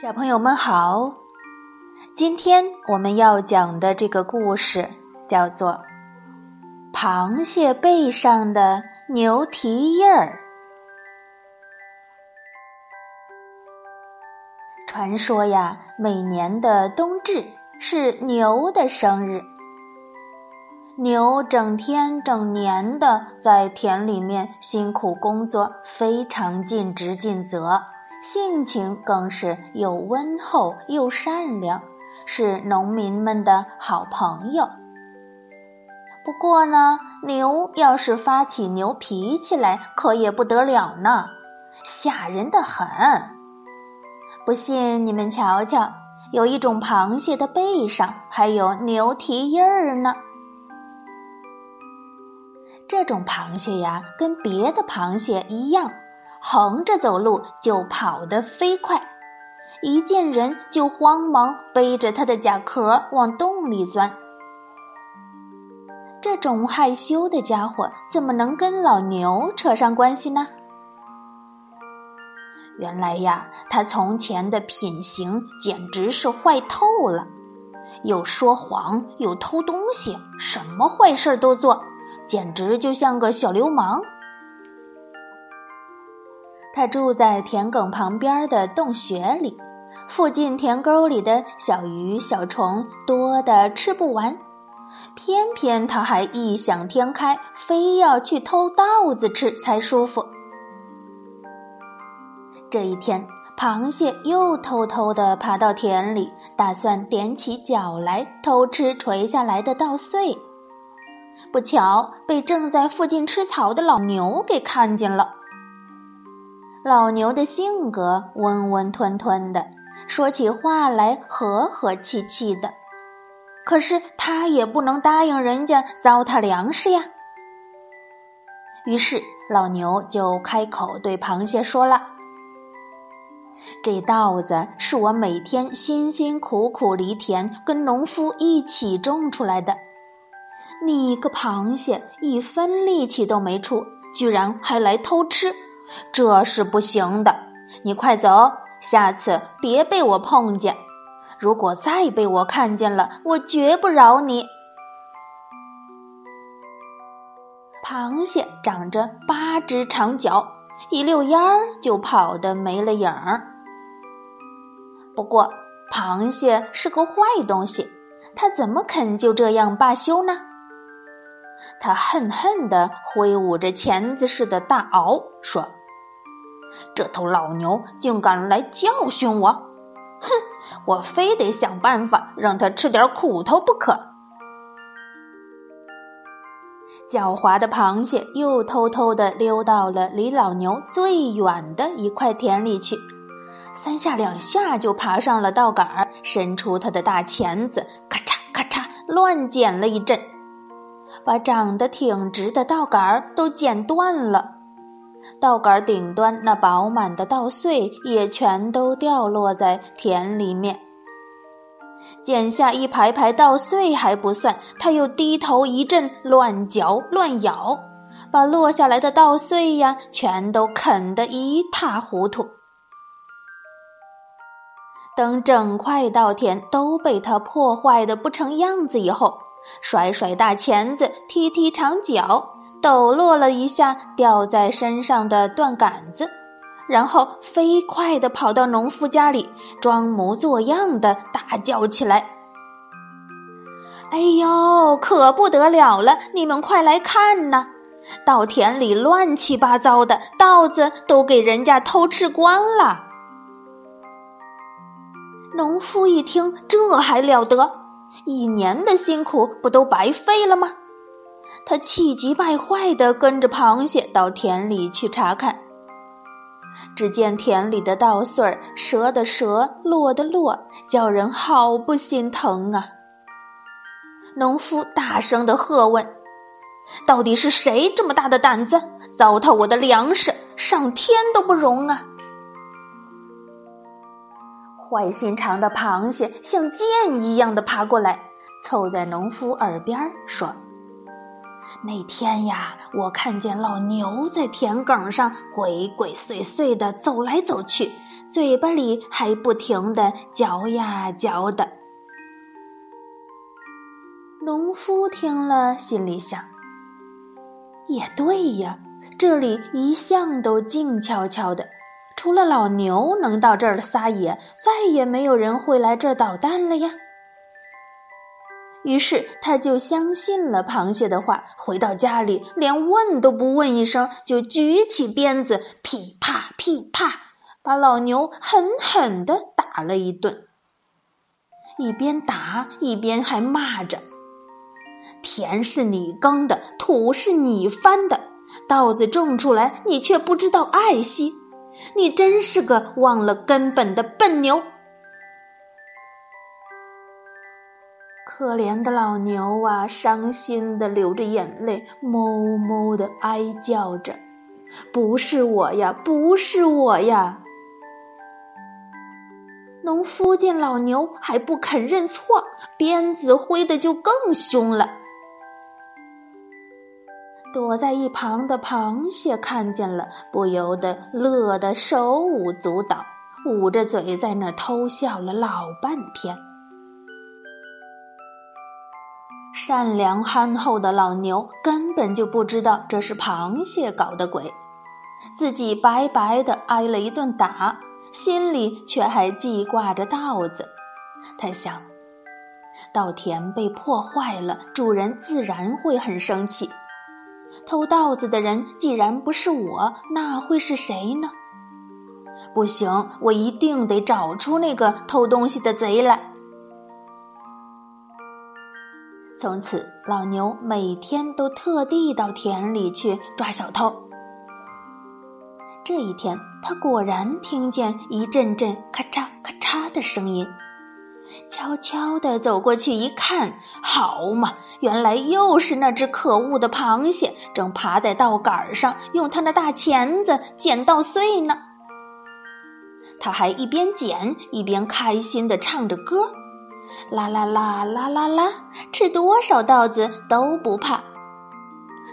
小朋友们好，今天我们要讲的这个故事叫做《螃蟹背上的牛蹄印儿》。传说呀，每年的冬至是牛的生日。牛整天整年的在田里面辛苦工作，非常尽职尽责。性情更是又温厚又善良，是农民们的好朋友。不过呢，牛要是发起牛脾气来，可也不得了呢，吓人的很。不信你们瞧瞧，有一种螃蟹的背上还有牛蹄印儿呢。这种螃蟹呀，跟别的螃蟹一样。横着走路就跑得飞快，一见人就慌忙背着他的甲壳往洞里钻。这种害羞的家伙怎么能跟老牛扯上关系呢？原来呀，他从前的品行简直是坏透了，又说谎，又偷东西，什么坏事都做，简直就像个小流氓。他住在田埂旁边的洞穴里，附近田沟里的小鱼小虫多的吃不完，偏偏他还异想天开，非要去偷稻子吃才舒服。这一天，螃蟹又偷偷地爬到田里，打算踮起脚来偷吃垂下来的稻穗，不巧被正在附近吃草的老牛给看见了。老牛的性格温温吞吞的，说起话来和和气气的，可是他也不能答应人家糟蹋粮食呀。于是老牛就开口对螃蟹说了：“这稻子是我每天辛辛苦苦犁田，跟农夫一起种出来的，你个螃蟹一分力气都没出，居然还来偷吃！”这是不行的，你快走，下次别被我碰见。如果再被我看见了，我绝不饶你。螃蟹长着八只长脚，一溜烟儿就跑得没了影儿。不过，螃蟹是个坏东西，它怎么肯就这样罢休呢？他恨恨地挥舞着钳子似的大螯，说。这头老牛竟敢来教训我！哼，我非得想办法让他吃点苦头不可。狡猾的螃蟹又偷偷地溜到了离老牛最远的一块田里去，三下两下就爬上了稻杆，伸出它的大钳子，咔嚓咔嚓乱剪了一阵，把长得挺直的稻杆都剪断了。稻杆顶端那饱满的稻穗也全都掉落在田里面。剪下一排排稻穗还不算，他又低头一阵乱嚼乱咬，把落下来的稻穗呀全都啃得一塌糊涂。等整块稻田都被他破坏的不成样子以后，甩甩大钳子，踢踢长脚。抖落了一下掉在身上的断杆子，然后飞快地跑到农夫家里，装模作样的大叫起来：“哎呦，可不得了了！你们快来看呐，稻田里乱七八糟的，稻子都给人家偷吃光了！”农夫一听，这还了得？一年的辛苦不都白费了吗？他气急败坏地跟着螃蟹到田里去查看。只见田里的稻穗儿折的折，落的落，叫人好不心疼啊！农夫大声地喝问：“到底是谁这么大的胆子，糟蹋我的粮食，上天都不容啊！”坏心肠的螃蟹像箭一样的爬过来，凑在农夫耳边说。那天呀，我看见老牛在田埂上鬼鬼祟祟的走来走去，嘴巴里还不停的嚼呀嚼的。农夫听了，心里想：也对呀，这里一向都静悄悄的，除了老牛能到这儿撒野，再也没有人会来这儿捣蛋了呀。于是他就相信了螃蟹的话，回到家里连问都不问一声，就举起鞭子，噼啪噼啪，把老牛狠狠地打了一顿。一边打一边还骂着：“田是你耕的，土是你翻的，稻子种出来你却不知道爱惜，你真是个忘了根本的笨牛！”可怜的老牛啊，伤心的流着眼泪，哞哞的哀叫着：“不是我呀，不是我呀！”农夫见老牛还不肯认错，鞭子挥的就更凶了。躲在一旁的螃蟹看见了，不由得乐得手舞足蹈，捂着嘴在那偷笑了老半天。善良憨厚的老牛根本就不知道这是螃蟹搞的鬼，自己白白的挨了一顿打，心里却还记挂着稻子。他想，稻田被破坏了，主人自然会很生气。偷稻子的人既然不是我，那会是谁呢？不行，我一定得找出那个偷东西的贼来。从此，老牛每天都特地到田里去抓小偷。这一天，他果然听见一阵阵咔嚓咔嚓的声音，悄悄地走过去一看，好嘛，原来又是那只可恶的螃蟹，正爬在稻杆上，用它那大钳子捡稻穗呢。他还一边捡一边开心地唱着歌。啦啦啦啦啦啦！吃多少稻子都不怕。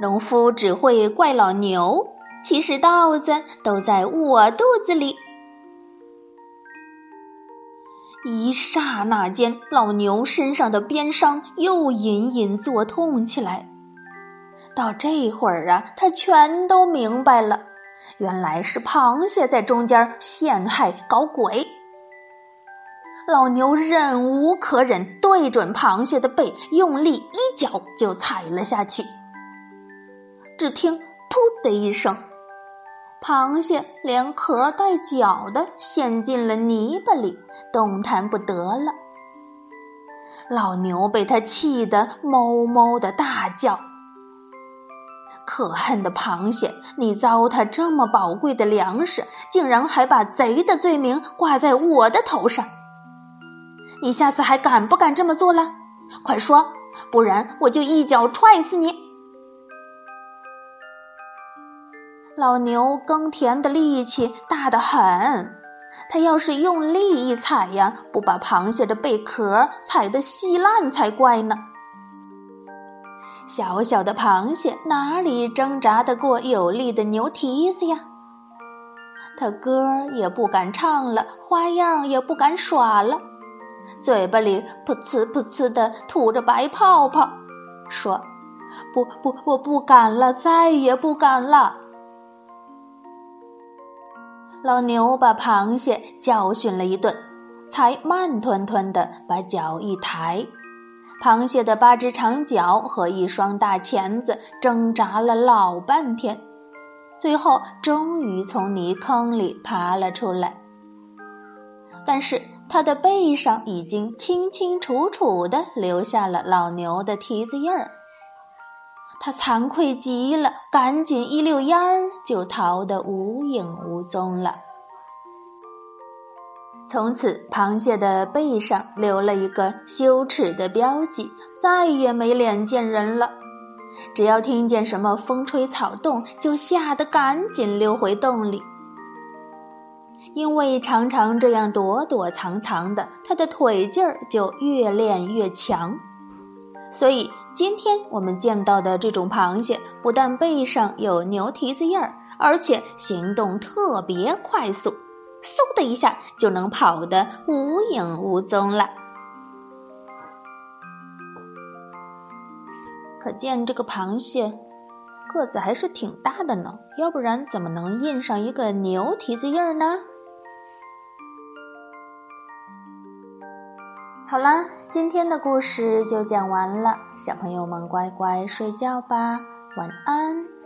农夫只会怪老牛，其实稻子都在我肚子里。一刹那间，老牛身上的鞭伤又隐隐作痛起来。到这会儿啊，他全都明白了，原来是螃蟹在中间陷害搞鬼。老牛忍无可忍，对准螃蟹的背，用力一脚就踩了下去。只听“噗”的一声，螃蟹连壳带脚的陷进了泥巴里，动弹不得了。老牛被他气得哞哞的大叫：“可恨的螃蟹，你糟蹋这么宝贵的粮食，竟然还把贼的罪名挂在我的头上！”你下次还敢不敢这么做了？快说，不然我就一脚踹死你！老牛耕田的力气大得很，他要是用力一踩呀，不把螃蟹的贝壳踩得稀烂才怪呢。小小的螃蟹哪里挣扎得过有力的牛蹄子呀？他歌也不敢唱了，花样也不敢耍了。嘴巴里噗呲噗呲的吐着白泡泡，说：“不不，我不敢了，再也不敢了。”老牛把螃蟹教训了一顿，才慢吞吞的把脚一抬。螃蟹的八只长脚和一双大钳子挣扎了老半天，最后终于从泥坑里爬了出来。但是。他的背上已经清清楚楚的留下了老牛的蹄子印儿，他惭愧极了，赶紧一溜烟儿就逃得无影无踪了。从此，螃蟹的背上留了一个羞耻的标记，再也没脸见人了。只要听见什么风吹草动，就吓得赶紧溜回洞里。因为常常这样躲躲藏藏的，他的腿劲儿就越练越强。所以今天我们见到的这种螃蟹，不但背上有牛蹄子印儿，而且行动特别快速。嗖的一下就能跑得无影无踪了。可见这个螃蟹个子还是挺大的呢，要不然怎么能印上一个牛蹄子印儿呢？好啦，今天的故事就讲完了，小朋友们乖乖睡觉吧，晚安。